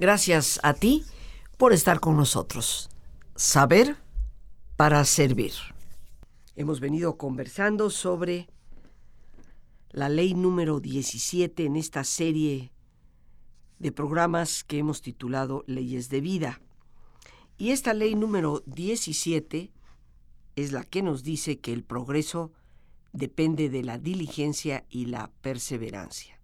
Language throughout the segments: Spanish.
Gracias a ti por estar con nosotros. Saber para servir. Hemos venido conversando sobre la ley número 17 en esta serie de programas que hemos titulado Leyes de Vida. Y esta ley número 17 es la que nos dice que el progreso depende de la diligencia y la perseverancia.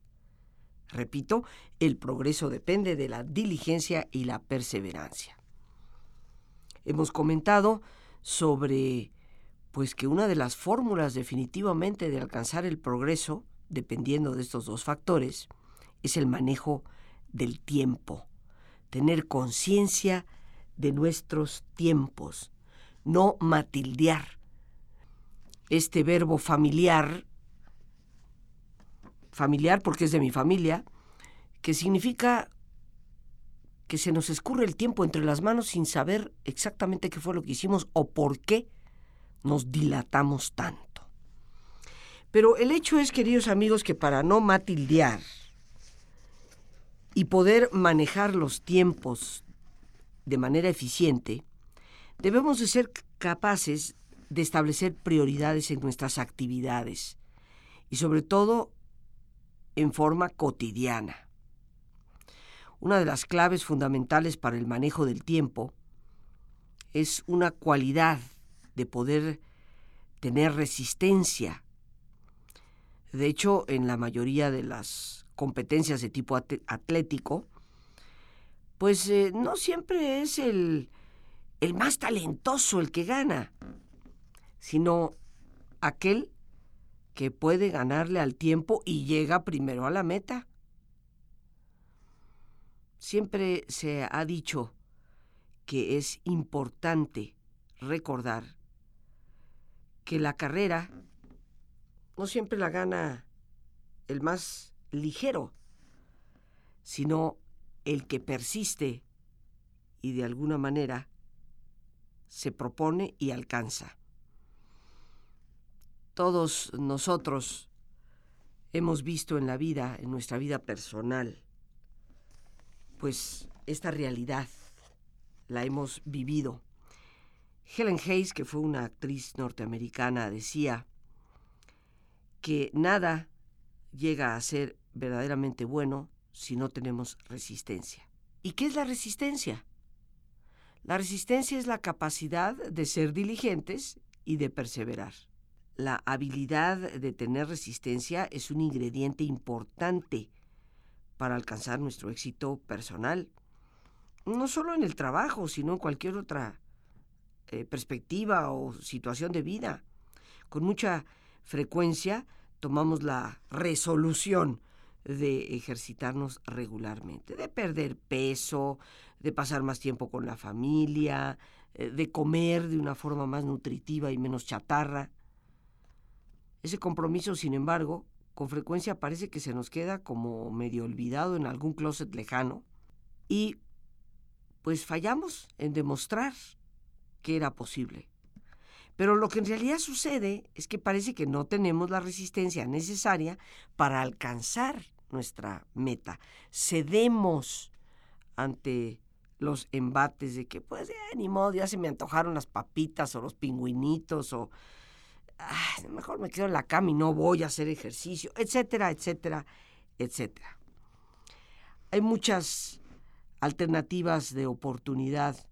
Repito, el progreso depende de la diligencia y la perseverancia. Hemos comentado sobre pues que una de las fórmulas definitivamente de alcanzar el progreso, dependiendo de estos dos factores, es el manejo del tiempo, tener conciencia de nuestros tiempos, no matildear. Este verbo familiar familiar porque es de mi familia, que significa que se nos escurre el tiempo entre las manos sin saber exactamente qué fue lo que hicimos o por qué nos dilatamos tanto. Pero el hecho es, queridos amigos, que para no matildear y poder manejar los tiempos de manera eficiente, debemos de ser capaces de establecer prioridades en nuestras actividades y sobre todo en forma cotidiana. Una de las claves fundamentales para el manejo del tiempo es una cualidad de poder tener resistencia. De hecho, en la mayoría de las competencias de tipo atlético, pues eh, no siempre es el, el más talentoso el que gana, sino aquel que puede ganarle al tiempo y llega primero a la meta. Siempre se ha dicho que es importante recordar que la carrera no siempre la gana el más ligero, sino el que persiste y de alguna manera se propone y alcanza. Todos nosotros hemos visto en la vida, en nuestra vida personal, pues esta realidad la hemos vivido. Helen Hayes, que fue una actriz norteamericana, decía que nada llega a ser verdaderamente bueno si no tenemos resistencia. ¿Y qué es la resistencia? La resistencia es la capacidad de ser diligentes y de perseverar la habilidad de tener resistencia es un ingrediente importante para alcanzar nuestro éxito personal, no solo en el trabajo, sino en cualquier otra eh, perspectiva o situación de vida. Con mucha frecuencia tomamos la resolución de ejercitarnos regularmente, de perder peso, de pasar más tiempo con la familia, eh, de comer de una forma más nutritiva y menos chatarra. Ese compromiso, sin embargo, con frecuencia parece que se nos queda como medio olvidado en algún closet lejano y pues fallamos en demostrar que era posible. Pero lo que en realidad sucede es que parece que no tenemos la resistencia necesaria para alcanzar nuestra meta. Cedemos ante los embates de que, pues, ni modo, ya se me antojaron las papitas o los pingüinitos o mejor me quedo en la cama y no voy a hacer ejercicio, etcétera, etcétera, etcétera. Hay muchas alternativas de oportunidad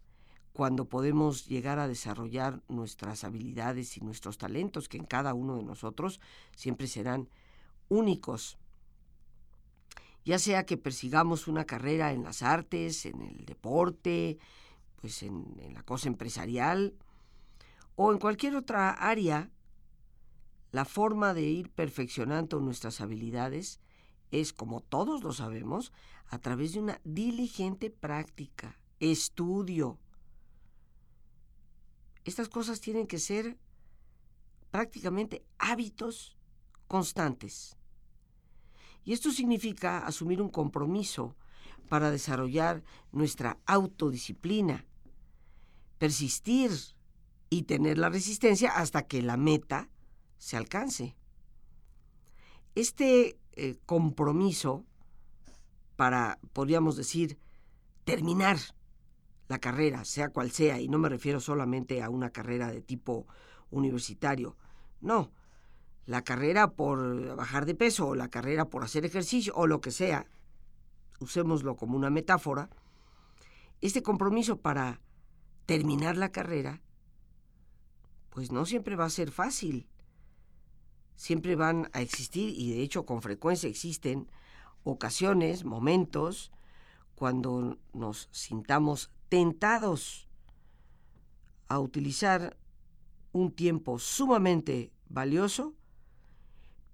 cuando podemos llegar a desarrollar nuestras habilidades y nuestros talentos, que en cada uno de nosotros siempre serán únicos. Ya sea que persigamos una carrera en las artes, en el deporte, pues en, en la cosa empresarial, o en cualquier otra área la forma de ir perfeccionando nuestras habilidades es, como todos lo sabemos, a través de una diligente práctica, estudio. Estas cosas tienen que ser prácticamente hábitos constantes. Y esto significa asumir un compromiso para desarrollar nuestra autodisciplina, persistir y tener la resistencia hasta que la meta se alcance. Este eh, compromiso para, podríamos decir, terminar la carrera, sea cual sea, y no me refiero solamente a una carrera de tipo universitario, no, la carrera por bajar de peso o la carrera por hacer ejercicio o lo que sea, usémoslo como una metáfora, este compromiso para terminar la carrera, pues no siempre va a ser fácil. Siempre van a existir, y de hecho con frecuencia existen, ocasiones, momentos, cuando nos sintamos tentados a utilizar un tiempo sumamente valioso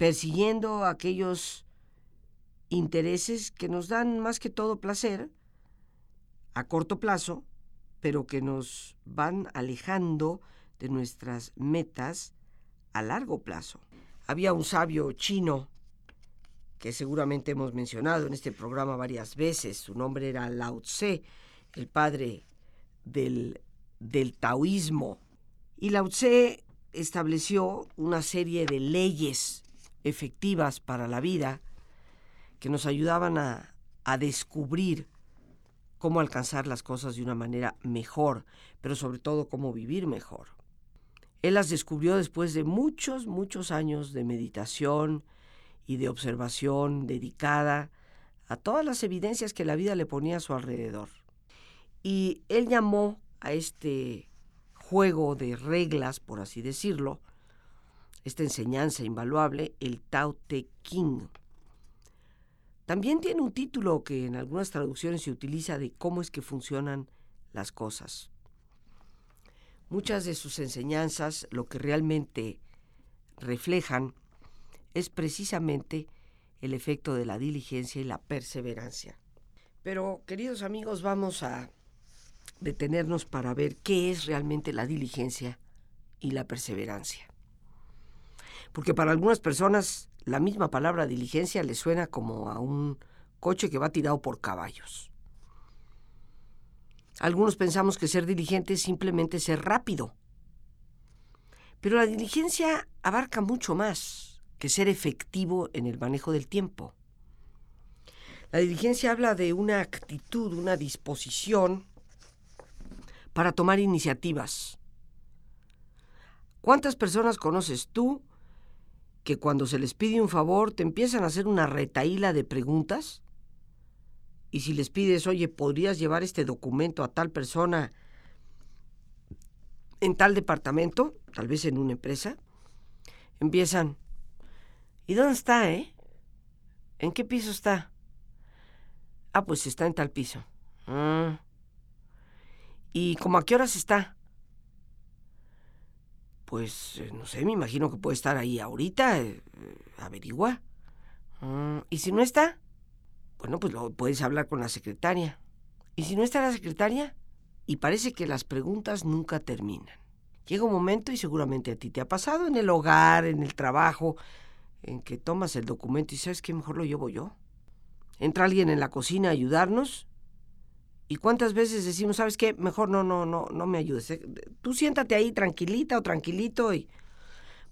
persiguiendo aquellos intereses que nos dan más que todo placer a corto plazo, pero que nos van alejando de nuestras metas a largo plazo. Había un sabio chino que seguramente hemos mencionado en este programa varias veces. Su nombre era Lao Tse, el padre del, del taoísmo. Y Lao Tse estableció una serie de leyes efectivas para la vida que nos ayudaban a, a descubrir cómo alcanzar las cosas de una manera mejor, pero sobre todo cómo vivir mejor. Él las descubrió después de muchos, muchos años de meditación y de observación dedicada a todas las evidencias que la vida le ponía a su alrededor. Y él llamó a este juego de reglas, por así decirlo, esta enseñanza invaluable, el Tao Te Ching. También tiene un título que en algunas traducciones se utiliza de cómo es que funcionan las cosas. Muchas de sus enseñanzas lo que realmente reflejan es precisamente el efecto de la diligencia y la perseverancia. Pero, queridos amigos, vamos a detenernos para ver qué es realmente la diligencia y la perseverancia porque para algunas personas la misma palabra diligencia le suena como a un coche que va tirado por caballos. Algunos pensamos que ser diligente es simplemente ser rápido. Pero la diligencia abarca mucho más que ser efectivo en el manejo del tiempo. La diligencia habla de una actitud, una disposición para tomar iniciativas. ¿Cuántas personas conoces tú que cuando se les pide un favor te empiezan a hacer una retaíla de preguntas? Y si les pides, oye, ¿podrías llevar este documento a tal persona en tal departamento, tal vez en una empresa? Empiezan, ¿y dónde está, eh? ¿En qué piso está? Ah, pues está en tal piso. Ah. ¿Y como a qué horas está? Pues eh, no sé, me imagino que puede estar ahí ahorita. Eh, averigua. Mm, ¿Y si no está? Bueno, pues lo, puedes hablar con la secretaria. ¿Y si no está la secretaria? Y parece que las preguntas nunca terminan. Llega un momento, y seguramente a ti te ha pasado en el hogar, en el trabajo, en que tomas el documento y sabes que mejor lo llevo yo. Entra alguien en la cocina a ayudarnos ¿Y cuántas veces decimos, sabes qué, mejor no, no, no, no me ayudes? Tú siéntate ahí tranquilita o tranquilito y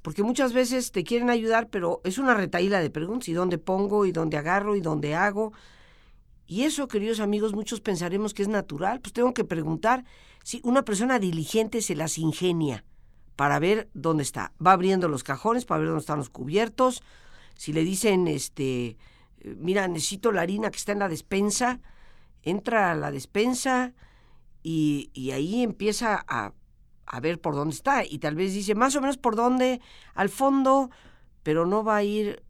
porque muchas veces te quieren ayudar, pero es una retaíla de preguntas, ¿y dónde pongo? ¿y dónde agarro? ¿y dónde hago? Y eso, queridos amigos, muchos pensaremos que es natural, pues tengo que preguntar si una persona diligente se las ingenia para ver dónde está. Va abriendo los cajones para ver dónde están los cubiertos. Si le dicen, este, eh, mira, necesito la harina que está en la despensa, entra a la despensa y, ahí empieza a, a, ver por dónde está. Y tal vez dice más o menos por dónde, al fondo, pero no va a ir.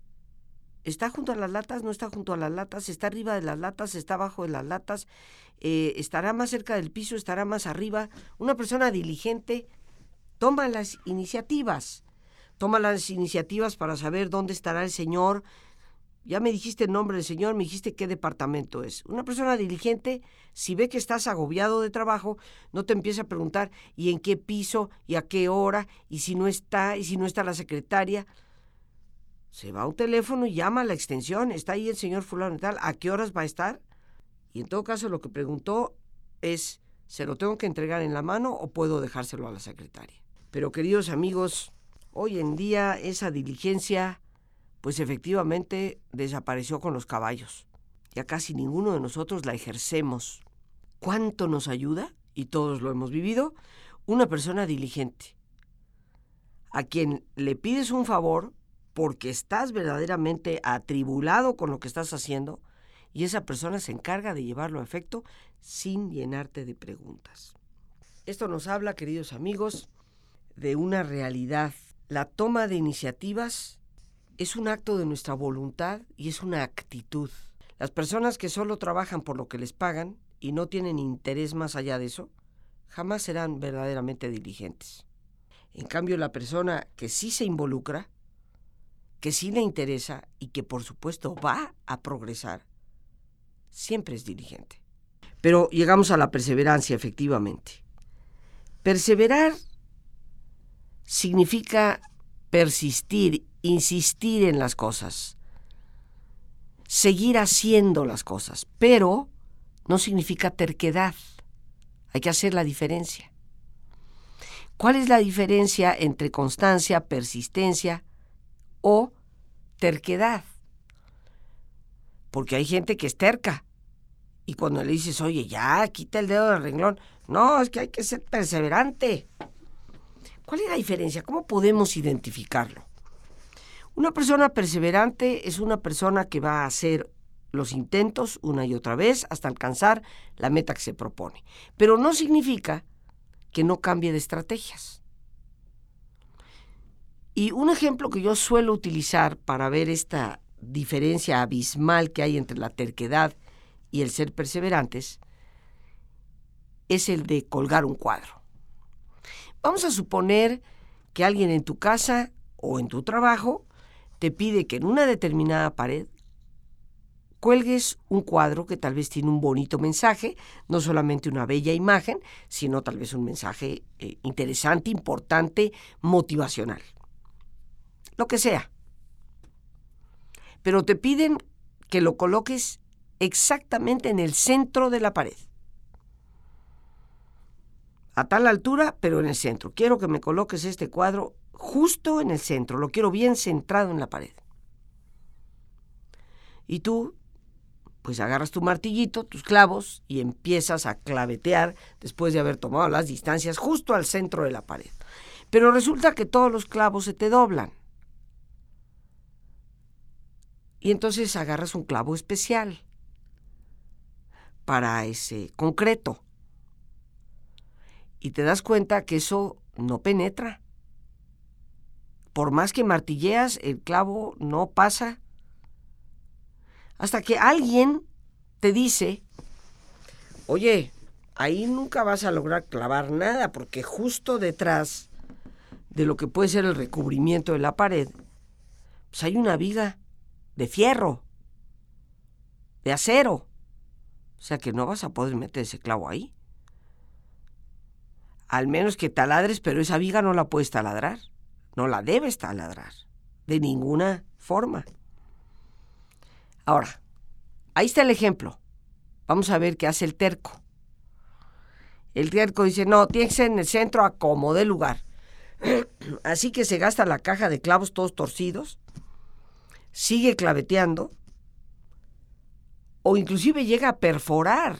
¿Está junto a las latas? ¿No está junto a las latas? ¿Está arriba de las latas? ¿Está abajo de las latas? Eh, ¿Estará más cerca del piso? ¿Estará más arriba? Una persona diligente toma las iniciativas. Toma las iniciativas para saber dónde estará el Señor, ya me dijiste el nombre del señor, me dijiste qué departamento es. Una persona diligente, si ve que estás agobiado de trabajo, no te empieza a preguntar y en qué piso y a qué hora y si no está y si no está la secretaria. Se va a un teléfono y llama a la extensión, está ahí el señor fulano y tal, ¿a qué horas va a estar? Y en todo caso lo que preguntó es, ¿se lo tengo que entregar en la mano o puedo dejárselo a la secretaria? Pero queridos amigos, hoy en día esa diligencia pues efectivamente desapareció con los caballos. Ya casi ninguno de nosotros la ejercemos. cuánto nos ayuda, y todos lo hemos vivido, una persona diligente, a quien le pides un favor porque estás verdaderamente atribulado con lo que estás haciendo y esa persona se encarga de llevarlo a efecto sin llenarte de preguntas. Esto nos habla, queridos amigos, de una realidad. La toma de iniciativas es un acto de nuestra voluntad y es una actitud. Las personas que solo trabajan por lo que les pagan y no tienen interés más allá de eso, jamás serán verdaderamente diligentes. En cambio, la persona que sí se involucra, que sí le interesa y que por supuesto va a progresar, siempre es diligente. Pero llegamos a la perseverancia, efectivamente. Perseverar significa persistir, insistir en las cosas, seguir haciendo las cosas, pero no significa terquedad. Hay que hacer la diferencia. ¿Cuál es la diferencia entre constancia, persistencia o terquedad? Porque hay gente que es terca. Y cuando le dices, oye, ya, quita el dedo del renglón, no, es que hay que ser perseverante. ¿Cuál es la diferencia? ¿Cómo podemos identificarlo? Una persona perseverante es una persona que va a hacer los intentos una y otra vez hasta alcanzar la meta que se propone. Pero no significa que no cambie de estrategias. Y un ejemplo que yo suelo utilizar para ver esta diferencia abismal que hay entre la terquedad y el ser perseverantes es el de colgar un cuadro. Vamos a suponer que alguien en tu casa o en tu trabajo te pide que en una determinada pared cuelgues un cuadro que tal vez tiene un bonito mensaje, no solamente una bella imagen, sino tal vez un mensaje eh, interesante, importante, motivacional. Lo que sea. Pero te piden que lo coloques exactamente en el centro de la pared. A tal altura, pero en el centro. Quiero que me coloques este cuadro justo en el centro, lo quiero bien centrado en la pared. Y tú pues agarras tu martillito, tus clavos y empiezas a clavetear después de haber tomado las distancias justo al centro de la pared. Pero resulta que todos los clavos se te doblan. Y entonces agarras un clavo especial para ese concreto. Y te das cuenta que eso no penetra. Por más que martilleas, el clavo no pasa hasta que alguien te dice, oye, ahí nunca vas a lograr clavar nada, porque justo detrás de lo que puede ser el recubrimiento de la pared, pues hay una viga de fierro, de acero. O sea que no vas a poder meter ese clavo ahí. Al menos que taladres, pero esa viga no la puedes taladrar. No la debes taladrar. De ninguna forma. Ahora, ahí está el ejemplo. Vamos a ver qué hace el terco. El terco dice, no, tiene que ser en el centro a lugar. Así que se gasta la caja de clavos todos torcidos, sigue claveteando, o inclusive llega a perforar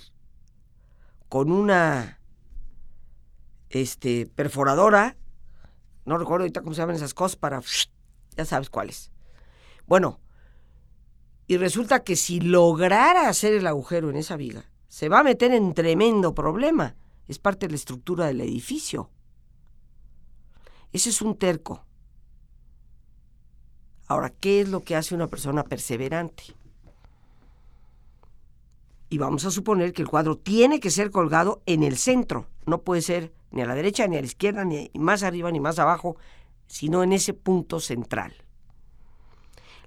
con una este, perforadora, no recuerdo ahorita cómo se llaman esas cosas, para, ya sabes cuáles. Bueno, y resulta que si lograra hacer el agujero en esa viga, se va a meter en tremendo problema. Es parte de la estructura del edificio. Ese es un terco. Ahora, ¿qué es lo que hace una persona perseverante? Y vamos a suponer que el cuadro tiene que ser colgado en el centro. No puede ser ni a la derecha, ni a la izquierda, ni más arriba, ni más abajo, sino en ese punto central.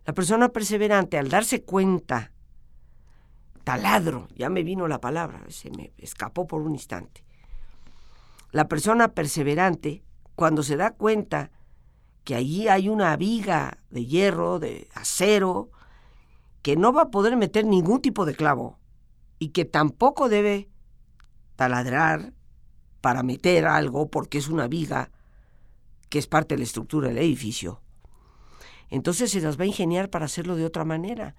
La persona perseverante, al darse cuenta, taladro, ya me vino la palabra, se me escapó por un instante. La persona perseverante, cuando se da cuenta que allí hay una viga de hierro, de acero, que no va a poder meter ningún tipo de clavo y que tampoco debe taladrar para meter algo porque es una viga que es parte de la estructura del edificio, entonces se las va a ingeniar para hacerlo de otra manera.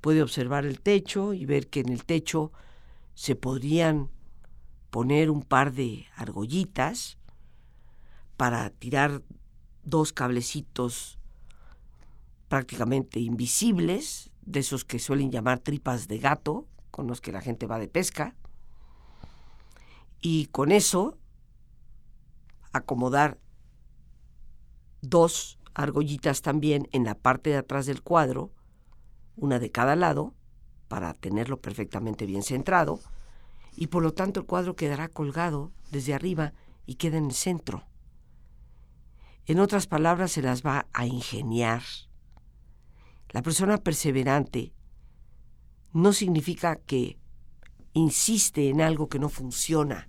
Puede observar el techo y ver que en el techo se podrían poner un par de argollitas para tirar dos cablecitos prácticamente invisibles, de esos que suelen llamar tripas de gato, con los que la gente va de pesca. Y con eso acomodar dos argollitas también en la parte de atrás del cuadro, una de cada lado, para tenerlo perfectamente bien centrado, y por lo tanto el cuadro quedará colgado desde arriba y queda en el centro. En otras palabras, se las va a ingeniar. La persona perseverante no significa que insiste en algo que no funciona.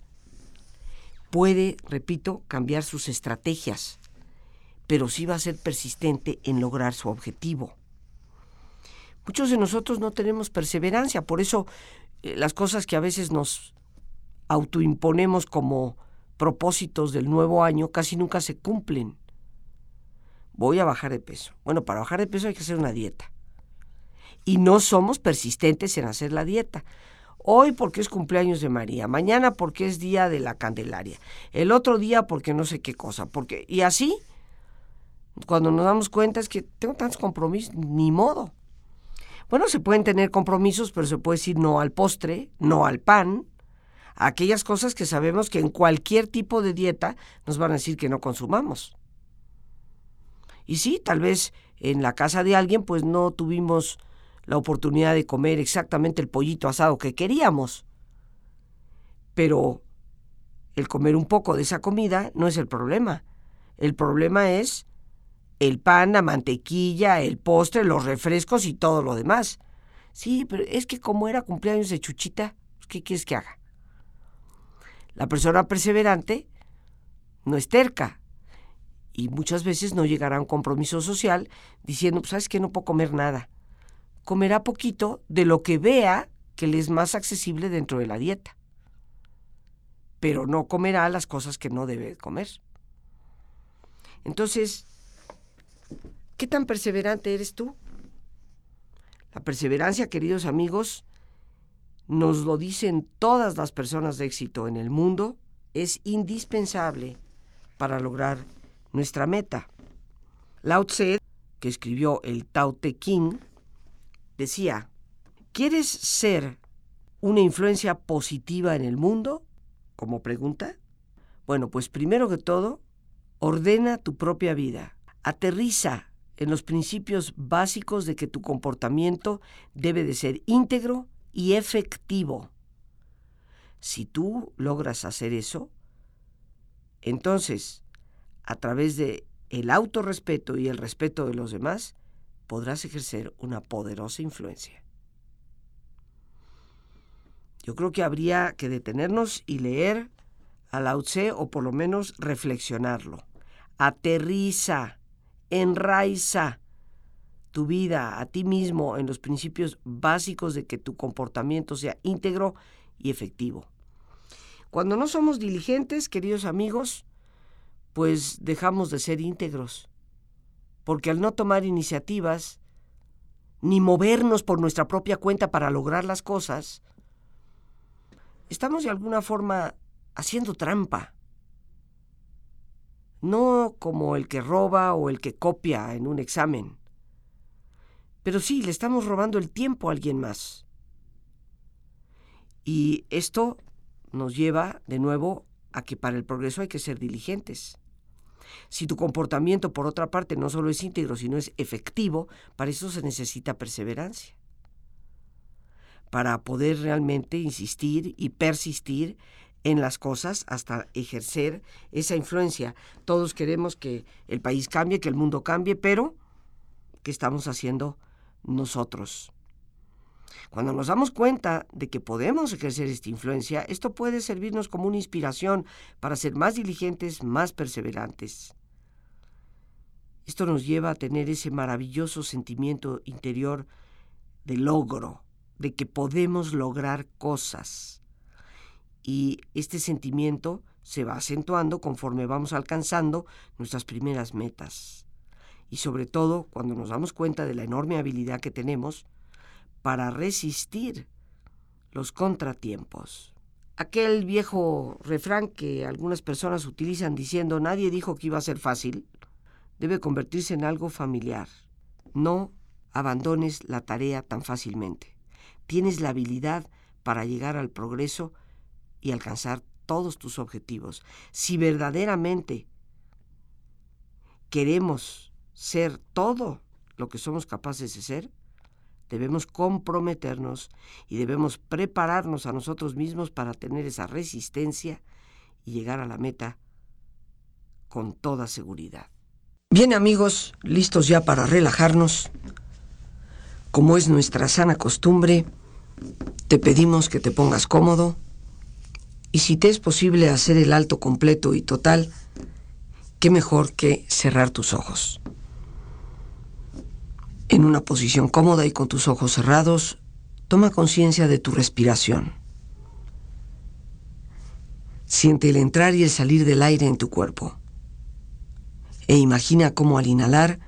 Puede, repito, cambiar sus estrategias, pero sí va a ser persistente en lograr su objetivo. Muchos de nosotros no tenemos perseverancia, por eso eh, las cosas que a veces nos autoimponemos como propósitos del nuevo año casi nunca se cumplen. Voy a bajar de peso. Bueno, para bajar de peso hay que hacer una dieta. Y no somos persistentes en hacer la dieta. Hoy porque es cumpleaños de María, mañana porque es día de la Candelaria, el otro día porque no sé qué cosa, porque y así cuando nos damos cuenta es que tengo tantos compromisos, ni modo. Bueno, se pueden tener compromisos, pero se puede decir no al postre, no al pan, aquellas cosas que sabemos que en cualquier tipo de dieta nos van a decir que no consumamos. Y sí, tal vez en la casa de alguien pues no tuvimos la oportunidad de comer exactamente el pollito asado que queríamos. Pero el comer un poco de esa comida no es el problema. El problema es el pan, la mantequilla, el postre, los refrescos y todo lo demás. Sí, pero es que como era cumpleaños de Chuchita, pues, ¿qué quieres que haga? La persona perseverante no es terca y muchas veces no llegará a un compromiso social diciendo, pues sabes que no puedo comer nada. Comerá poquito de lo que vea que le es más accesible dentro de la dieta, pero no comerá las cosas que no debe comer. Entonces, ¿Qué tan perseverante eres tú? La perseverancia, queridos amigos, nos lo dicen todas las personas de éxito en el mundo, es indispensable para lograr nuestra meta. Lao Tse, que escribió el Tao Te Ching, decía, ¿quieres ser una influencia positiva en el mundo? Como pregunta. Bueno, pues primero que todo, ordena tu propia vida, aterriza en los principios básicos de que tu comportamiento debe de ser íntegro y efectivo. Si tú logras hacer eso, entonces, a través de el autorrespeto y el respeto de los demás, podrás ejercer una poderosa influencia. Yo creo que habría que detenernos y leer a Lao Tse o por lo menos reflexionarlo. Aterriza enraiza tu vida a ti mismo en los principios básicos de que tu comportamiento sea íntegro y efectivo. Cuando no somos diligentes, queridos amigos, pues dejamos de ser íntegros, porque al no tomar iniciativas, ni movernos por nuestra propia cuenta para lograr las cosas, estamos de alguna forma haciendo trampa no como el que roba o el que copia en un examen. Pero sí, le estamos robando el tiempo a alguien más. Y esto nos lleva de nuevo a que para el progreso hay que ser diligentes. Si tu comportamiento, por otra parte, no solo es íntegro, sino es efectivo, para eso se necesita perseverancia. Para poder realmente insistir y persistir en las cosas hasta ejercer esa influencia. Todos queremos que el país cambie, que el mundo cambie, pero ¿qué estamos haciendo nosotros? Cuando nos damos cuenta de que podemos ejercer esta influencia, esto puede servirnos como una inspiración para ser más diligentes, más perseverantes. Esto nos lleva a tener ese maravilloso sentimiento interior de logro, de que podemos lograr cosas y este sentimiento se va acentuando conforme vamos alcanzando nuestras primeras metas. Y sobre todo cuando nos damos cuenta de la enorme habilidad que tenemos para resistir los contratiempos. aquel viejo refrán que algunas personas utilizan diciendo nadie dijo que iba a ser fácil, debe convertirse en algo familiar. No abandones la tarea tan fácilmente. Tienes la habilidad para llegar al progreso y alcanzar todos tus objetivos. Si verdaderamente queremos ser todo lo que somos capaces de ser, debemos comprometernos y debemos prepararnos a nosotros mismos para tener esa resistencia y llegar a la meta con toda seguridad. Bien amigos, listos ya para relajarnos. Como es nuestra sana costumbre, te pedimos que te pongas cómodo y si te es posible hacer el alto completo y total, qué mejor que cerrar tus ojos. En una posición cómoda y con tus ojos cerrados, toma conciencia de tu respiración. Siente el entrar y el salir del aire en tu cuerpo. E imagina cómo al inhalar,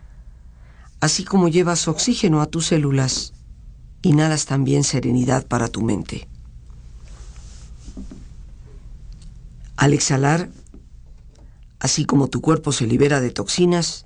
así como llevas oxígeno a tus células, inhalas también serenidad para tu mente. Al exhalar, así como tu cuerpo se libera de toxinas,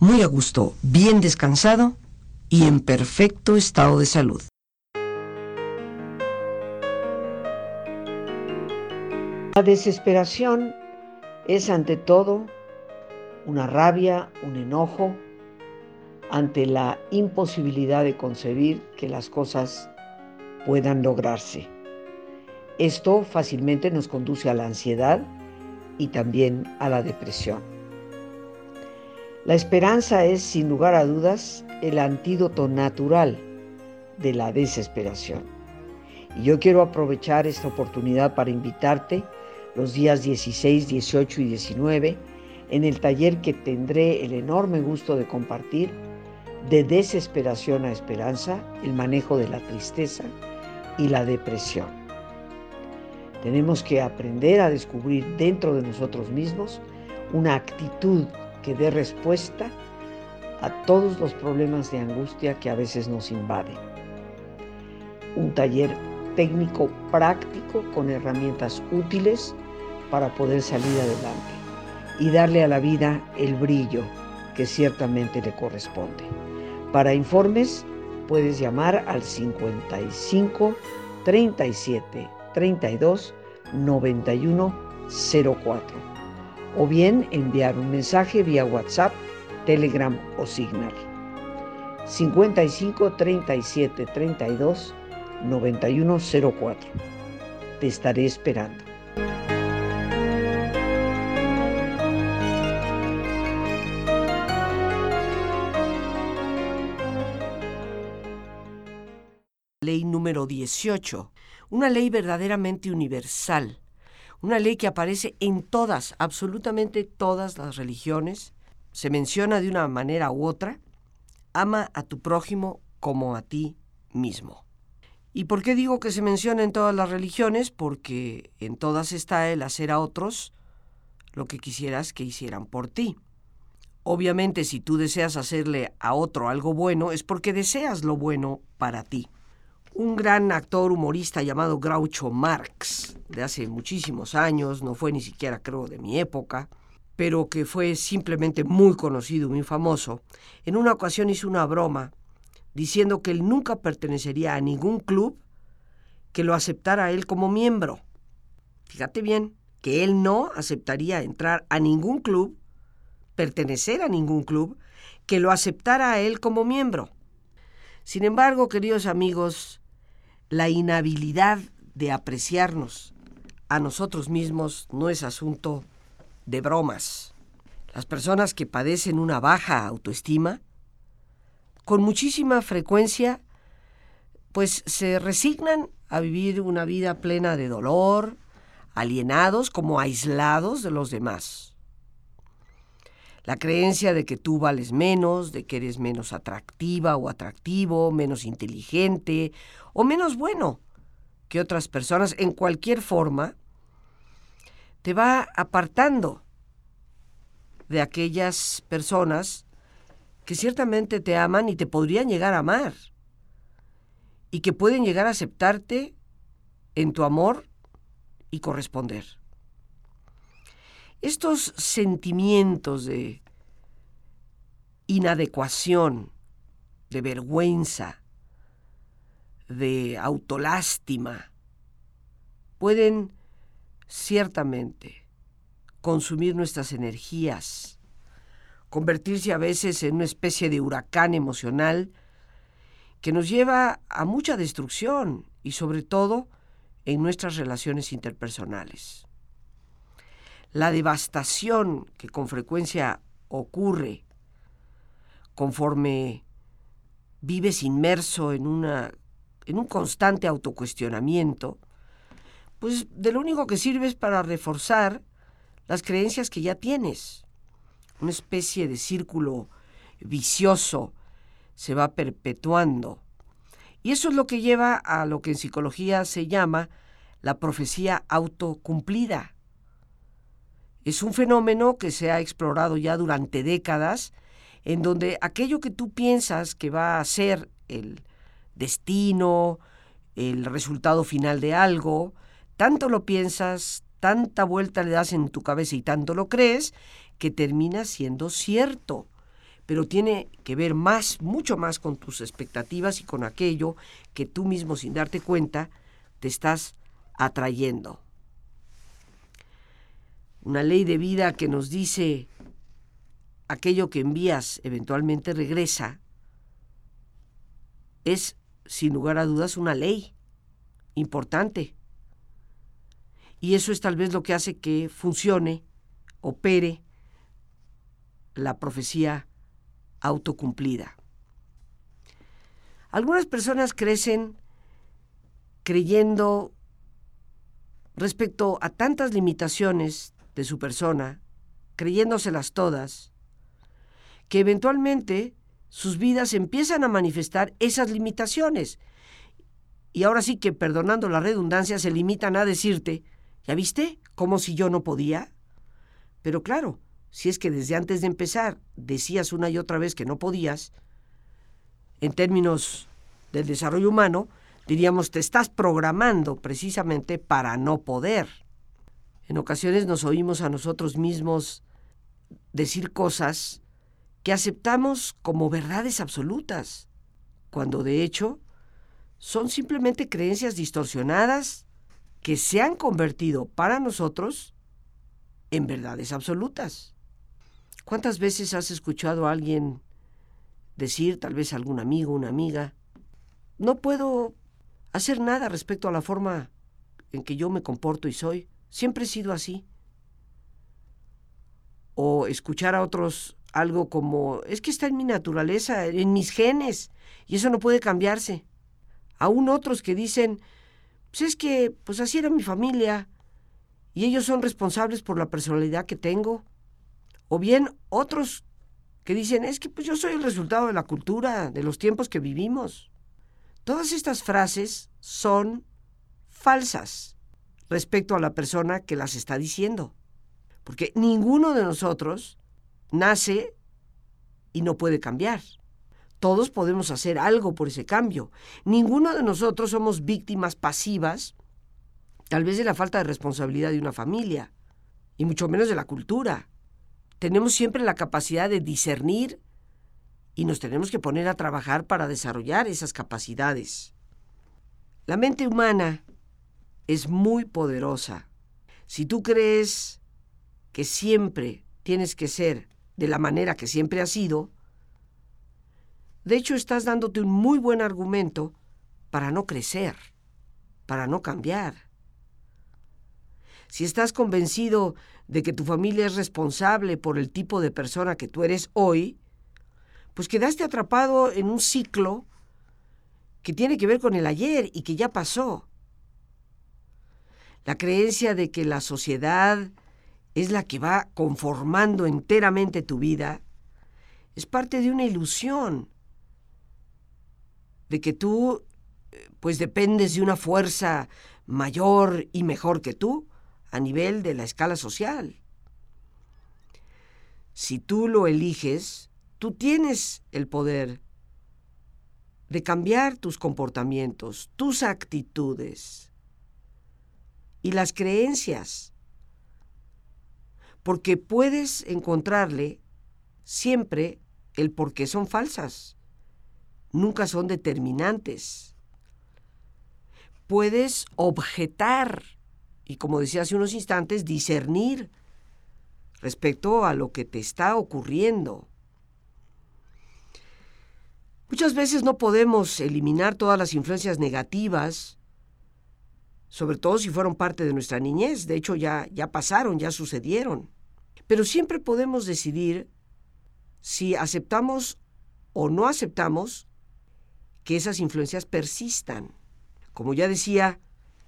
muy a gusto, bien descansado y en perfecto estado de salud. La desesperación es ante todo una rabia, un enojo ante la imposibilidad de concebir que las cosas puedan lograrse. Esto fácilmente nos conduce a la ansiedad y también a la depresión. La esperanza es, sin lugar a dudas, el antídoto natural de la desesperación. Y yo quiero aprovechar esta oportunidad para invitarte los días 16, 18 y 19 en el taller que tendré el enorme gusto de compartir de desesperación a esperanza, el manejo de la tristeza y la depresión. Tenemos que aprender a descubrir dentro de nosotros mismos una actitud que dé respuesta a todos los problemas de angustia que a veces nos invaden. Un taller técnico práctico con herramientas útiles para poder salir adelante y darle a la vida el brillo que ciertamente le corresponde. Para informes puedes llamar al 55 37 32 91 04 o bien enviar un mensaje vía WhatsApp, Telegram o Signal. 55 37 32 91 04. Te estaré esperando. Ley número 18, una ley verdaderamente universal una ley que aparece en todas, absolutamente todas las religiones, se menciona de una manera u otra, ama a tu prójimo como a ti mismo. ¿Y por qué digo que se menciona en todas las religiones? Porque en todas está el hacer a otros lo que quisieras que hicieran por ti. Obviamente si tú deseas hacerle a otro algo bueno es porque deseas lo bueno para ti. Un gran actor humorista llamado Groucho Marx, de hace muchísimos años, no fue ni siquiera creo de mi época, pero que fue simplemente muy conocido, muy famoso, en una ocasión hizo una broma diciendo que él nunca pertenecería a ningún club que lo aceptara a él como miembro. Fíjate bien, que él no aceptaría entrar a ningún club, pertenecer a ningún club, que lo aceptara a él como miembro. Sin embargo, queridos amigos, la inhabilidad de apreciarnos a nosotros mismos no es asunto de bromas. Las personas que padecen una baja autoestima con muchísima frecuencia pues se resignan a vivir una vida plena de dolor, alienados como aislados de los demás. La creencia de que tú vales menos, de que eres menos atractiva o atractivo, menos inteligente o menos bueno que otras personas en cualquier forma, te va apartando de aquellas personas que ciertamente te aman y te podrían llegar a amar y que pueden llegar a aceptarte en tu amor y corresponder. Estos sentimientos de inadecuación, de vergüenza, de autolástima, pueden ciertamente consumir nuestras energías, convertirse a veces en una especie de huracán emocional que nos lleva a mucha destrucción y sobre todo en nuestras relaciones interpersonales. La devastación que con frecuencia ocurre conforme vives inmerso en, una, en un constante autocuestionamiento, pues de lo único que sirve es para reforzar las creencias que ya tienes una especie de círculo vicioso se va perpetuando. Y eso es lo que lleva a lo que en psicología se llama la profecía autocumplida. Es un fenómeno que se ha explorado ya durante décadas, en donde aquello que tú piensas que va a ser el destino, el resultado final de algo, tanto lo piensas, tanta vuelta le das en tu cabeza y tanto lo crees, que termina siendo cierto, pero tiene que ver más, mucho más con tus expectativas y con aquello que tú mismo sin darte cuenta te estás atrayendo. Una ley de vida que nos dice aquello que envías eventualmente regresa, es sin lugar a dudas una ley importante. Y eso es tal vez lo que hace que funcione, opere la profecía autocumplida. Algunas personas crecen creyendo respecto a tantas limitaciones de su persona, creyéndoselas todas, que eventualmente sus vidas empiezan a manifestar esas limitaciones. Y ahora sí que, perdonando la redundancia, se limitan a decirte, ¿ya viste? Como si yo no podía. Pero claro, si es que desde antes de empezar decías una y otra vez que no podías, en términos del desarrollo humano, diríamos, te estás programando precisamente para no poder. En ocasiones nos oímos a nosotros mismos decir cosas que aceptamos como verdades absolutas, cuando de hecho son simplemente creencias distorsionadas que se han convertido para nosotros en verdades absolutas. ¿Cuántas veces has escuchado a alguien decir, tal vez algún amigo, una amiga, no puedo hacer nada respecto a la forma en que yo me comporto y soy? Siempre he sido así. O escuchar a otros algo como, es que está en mi naturaleza, en mis genes, y eso no puede cambiarse. Aún otros que dicen, pues es que, pues así era mi familia, y ellos son responsables por la personalidad que tengo. O bien otros que dicen, es que pues yo soy el resultado de la cultura, de los tiempos que vivimos. Todas estas frases son falsas respecto a la persona que las está diciendo. Porque ninguno de nosotros nace y no puede cambiar. Todos podemos hacer algo por ese cambio. Ninguno de nosotros somos víctimas pasivas, tal vez de la falta de responsabilidad de una familia, y mucho menos de la cultura. Tenemos siempre la capacidad de discernir y nos tenemos que poner a trabajar para desarrollar esas capacidades. La mente humana es muy poderosa. Si tú crees que siempre tienes que ser de la manera que siempre has sido, de hecho estás dándote un muy buen argumento para no crecer, para no cambiar. Si estás convencido de que tu familia es responsable por el tipo de persona que tú eres hoy, pues quedaste atrapado en un ciclo que tiene que ver con el ayer y que ya pasó. La creencia de que la sociedad es la que va conformando enteramente tu vida es parte de una ilusión, de que tú pues dependes de una fuerza mayor y mejor que tú a nivel de la escala social. Si tú lo eliges, tú tienes el poder de cambiar tus comportamientos, tus actitudes y las creencias, porque puedes encontrarle siempre el por qué son falsas, nunca son determinantes. Puedes objetar y, como decía hace unos instantes, discernir respecto a lo que te está ocurriendo. Muchas veces no podemos eliminar todas las influencias negativas, sobre todo si fueron parte de nuestra niñez, de hecho ya, ya pasaron, ya sucedieron. Pero siempre podemos decidir si aceptamos o no aceptamos que esas influencias persistan. Como ya decía,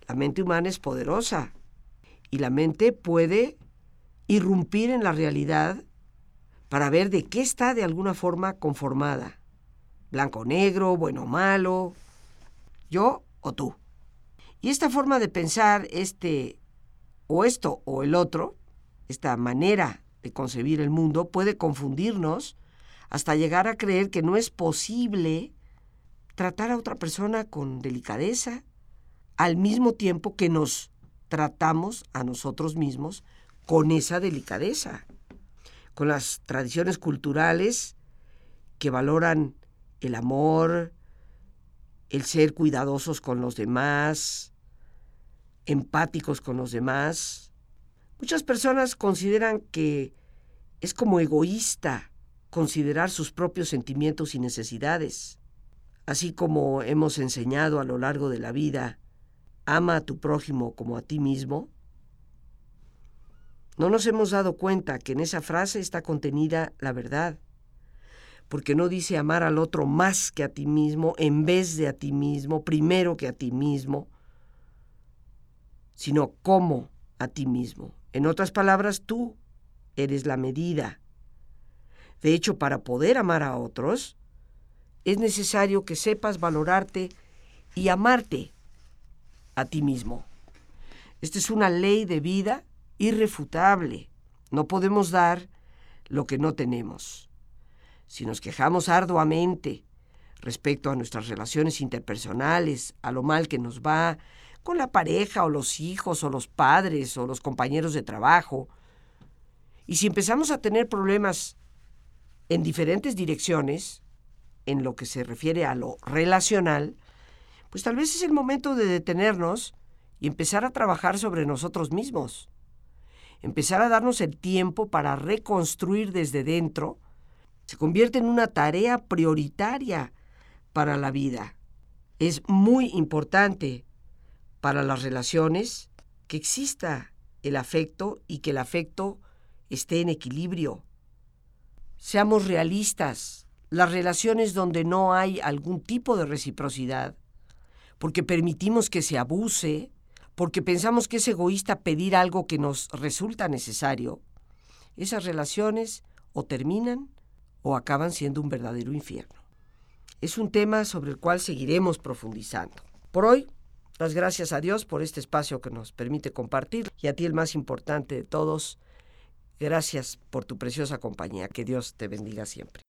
la mente humana es poderosa y la mente puede irrumpir en la realidad para ver de qué está de alguna forma conformada blanco o negro, bueno o malo, yo o tú. Y esta forma de pensar, este o esto o el otro, esta manera de concebir el mundo puede confundirnos hasta llegar a creer que no es posible tratar a otra persona con delicadeza al mismo tiempo que nos tratamos a nosotros mismos con esa delicadeza, con las tradiciones culturales que valoran el amor, el ser cuidadosos con los demás, empáticos con los demás. Muchas personas consideran que es como egoísta considerar sus propios sentimientos y necesidades. Así como hemos enseñado a lo largo de la vida, ama a tu prójimo como a ti mismo, no nos hemos dado cuenta que en esa frase está contenida la verdad porque no dice amar al otro más que a ti mismo, en vez de a ti mismo, primero que a ti mismo, sino como a ti mismo. En otras palabras, tú eres la medida. De hecho, para poder amar a otros, es necesario que sepas valorarte y amarte a ti mismo. Esta es una ley de vida irrefutable. No podemos dar lo que no tenemos si nos quejamos arduamente respecto a nuestras relaciones interpersonales, a lo mal que nos va con la pareja o los hijos o los padres o los compañeros de trabajo, y si empezamos a tener problemas en diferentes direcciones, en lo que se refiere a lo relacional, pues tal vez es el momento de detenernos y empezar a trabajar sobre nosotros mismos. Empezar a darnos el tiempo para reconstruir desde dentro se convierte en una tarea prioritaria para la vida. Es muy importante para las relaciones que exista el afecto y que el afecto esté en equilibrio. Seamos realistas, las relaciones donde no hay algún tipo de reciprocidad, porque permitimos que se abuse, porque pensamos que es egoísta pedir algo que nos resulta necesario, esas relaciones o terminan o acaban siendo un verdadero infierno. Es un tema sobre el cual seguiremos profundizando. Por hoy, las gracias a Dios por este espacio que nos permite compartir y a ti el más importante de todos, gracias por tu preciosa compañía. Que Dios te bendiga siempre.